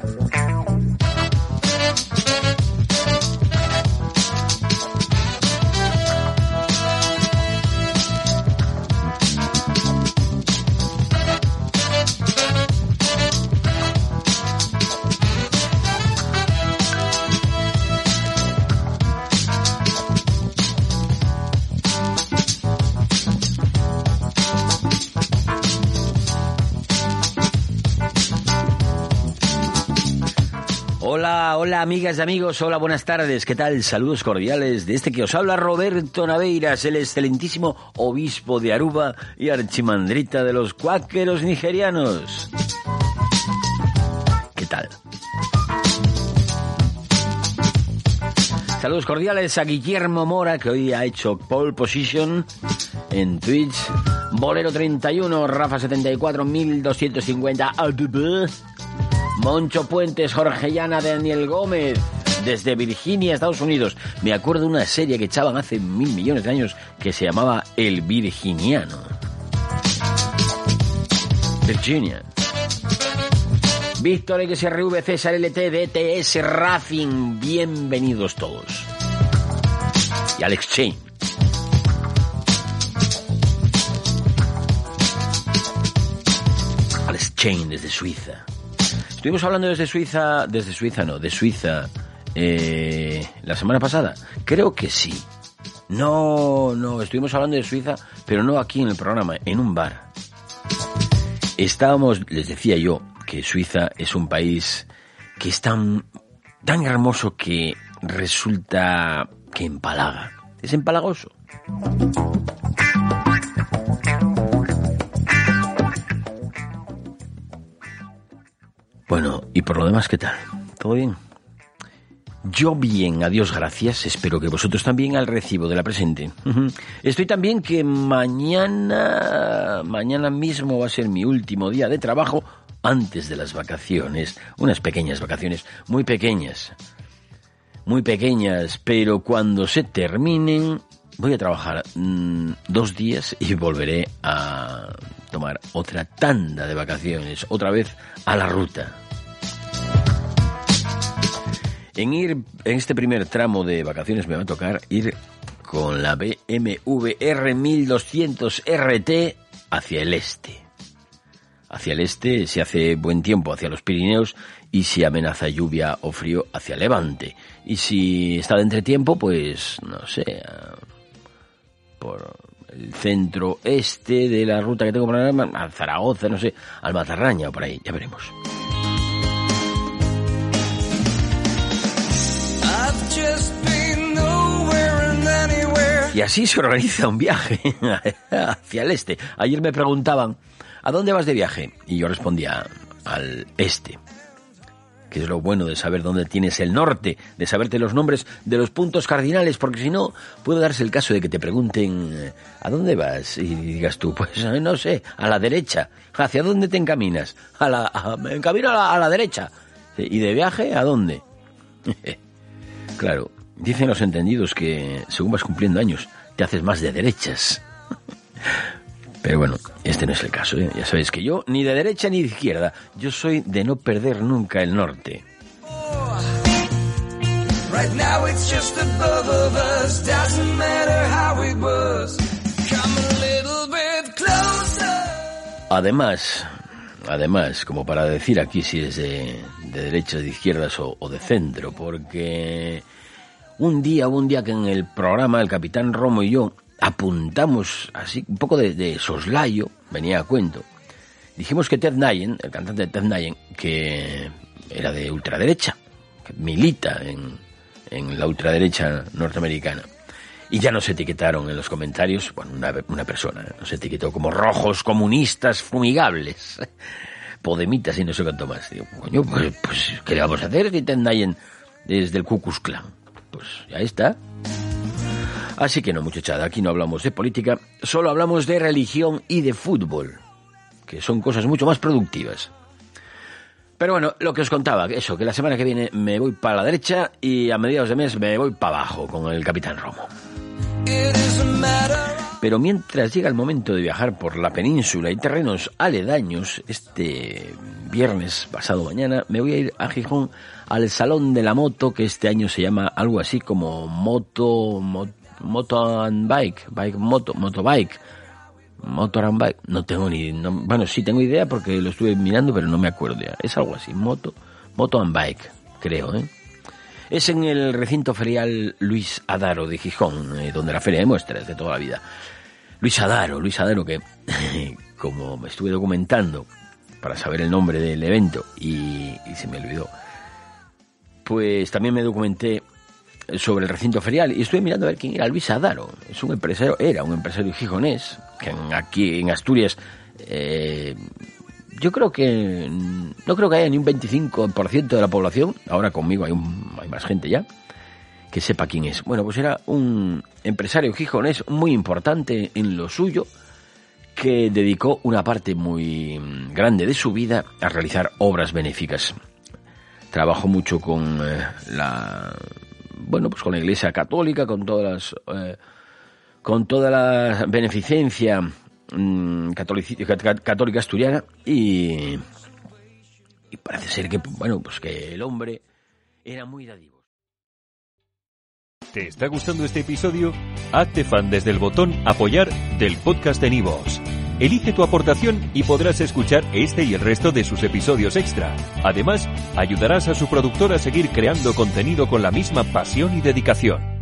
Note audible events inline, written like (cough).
Thank you. Hola, hola amigas y amigos, hola, buenas tardes, ¿qué tal? Saludos cordiales de este que os habla Roberto Naveiras, el excelentísimo obispo de Aruba y archimandrita de los cuáqueros nigerianos. ¿Qué tal? Saludos cordiales a Guillermo Mora, que hoy ha hecho pole position en Twitch. Bolero 31, Rafa 74, 1250, ADB. Moncho Puentes, Jorge Llana, Daniel Gómez, desde Virginia, Estados Unidos. Me acuerdo de una serie que echaban hace mil millones de años que se llamaba El Virginiano. Virginia. Víctor XRV, César LT, DTS, Racing, bienvenidos todos. Y Alex Chain. Alex Chain desde Suiza. Estuvimos hablando desde Suiza, desde Suiza no, de Suiza eh, la semana pasada. Creo que sí. No, no, estuvimos hablando de Suiza, pero no aquí en el programa, en un bar. Estábamos, les decía yo, que Suiza es un país que es tan, tan hermoso que resulta que empalaga. Es empalagoso. Bueno, y por lo demás, ¿qué tal? ¿Todo bien? Yo bien, adiós, gracias. Espero que vosotros también al recibo de la presente. Estoy también que mañana, mañana mismo va a ser mi último día de trabajo antes de las vacaciones. Unas pequeñas vacaciones, muy pequeñas. Muy pequeñas, pero cuando se terminen voy a trabajar mmm, dos días y volveré a tomar otra tanda de vacaciones, otra vez a la ruta. En ir en este primer tramo de vacaciones me va a tocar ir con la BMW R1200 RT hacia el este. Hacia el este se hace buen tiempo hacia los Pirineos y si amenaza lluvia o frío hacia Levante. Y si está de entretiempo, pues no sé, por el centro este de la ruta que tengo para a Zaragoza, no sé, al Matarraña o por ahí, ya veremos. Y así se organiza un viaje (laughs) hacia el este. Ayer me preguntaban, ¿a dónde vas de viaje? Y yo respondía, al este que es lo bueno de saber dónde tienes el norte, de saberte los nombres de los puntos cardinales, porque si no, puede darse el caso de que te pregunten ¿a dónde vas? Y digas tú, pues (laughs) no sé, a la derecha. ¿Hacia dónde te encaminas? A la, me encamino a la, a la derecha. ¿Y de viaje a dónde? (laughs) claro, dicen los entendidos que según vas cumpliendo años, te haces más de derechas. (laughs) Pero bueno, este no es el caso, ¿eh? ya sabéis que yo ni de derecha ni de izquierda, yo soy de no perder nunca el norte. Además, además, como para decir aquí si es de, de derechas, de izquierdas o, o de centro, porque Un día, un día que en el programa el capitán Romo y yo apuntamos así un poco de, soslayo, venía a cuento. Dijimos que Ted Nyen, el cantante de Ted Nyen, que era de ultraderecha, que milita en, en la ultraderecha norteamericana. Y ya nos etiquetaron en los comentarios, bueno, una, una persona nos etiquetó como rojos comunistas fumigables, (laughs) podemitas y no sé cuánto más. Digo, coño, pues, pues ¿qué le vamos a hacer si Ted Nyen desde el Ku Klux Klan? Pues ya está. Así que no, muchachada, aquí no hablamos de política, solo hablamos de religión y de fútbol, que son cosas mucho más productivas. Pero bueno, lo que os contaba, eso, que la semana que viene me voy para la derecha y a mediados de mes me voy para abajo con el Capitán Romo. Pero mientras llega el momento de viajar por la península y terrenos aledaños, este viernes pasado mañana me voy a ir a Gijón al Salón de la Moto, que este año se llama algo así como Moto, moto, and Bike, Bike Moto, Motobike, Motor and Bike, no tengo ni, bueno, sí tengo idea porque lo estuve mirando, pero no me acuerdo ya. Es algo así, Moto, Moto and Bike, creo, ¿eh? Es en el recinto ferial Luis Adaro de Gijón, eh, donde la feria de muestras de toda la vida. Luis Adaro, Luis Adaro que, (laughs) como me estuve documentando para saber el nombre del evento y, se me olvidó, pues también me documenté sobre el recinto ferial y estuve mirando a ver quién era Luis Adaro. Es un empresario, era un empresario gijonés, que aquí en Asturias eh, yo creo que no creo que haya ni un 25% de la población, ahora conmigo hay, hay más gente ya, que sepa quién es. Bueno, pues era un empresario gijonés muy importante en lo suyo, que dedicó una parte muy grande de su vida a realizar obras benéficas. Trabajó mucho con eh, la bueno, pues con la Iglesia Católica, con todas las eh, con toda la beneficencia Mm, católica asturiana y, parece ser que, bueno, pues que el hombre era muy dadivo. ¿Te está gustando este episodio? Hazte fan desde el botón apoyar del podcast de Nivos. Elige tu aportación y podrás escuchar este y el resto de sus episodios extra. Además, ayudarás a su productor a seguir creando contenido con la misma pasión y dedicación.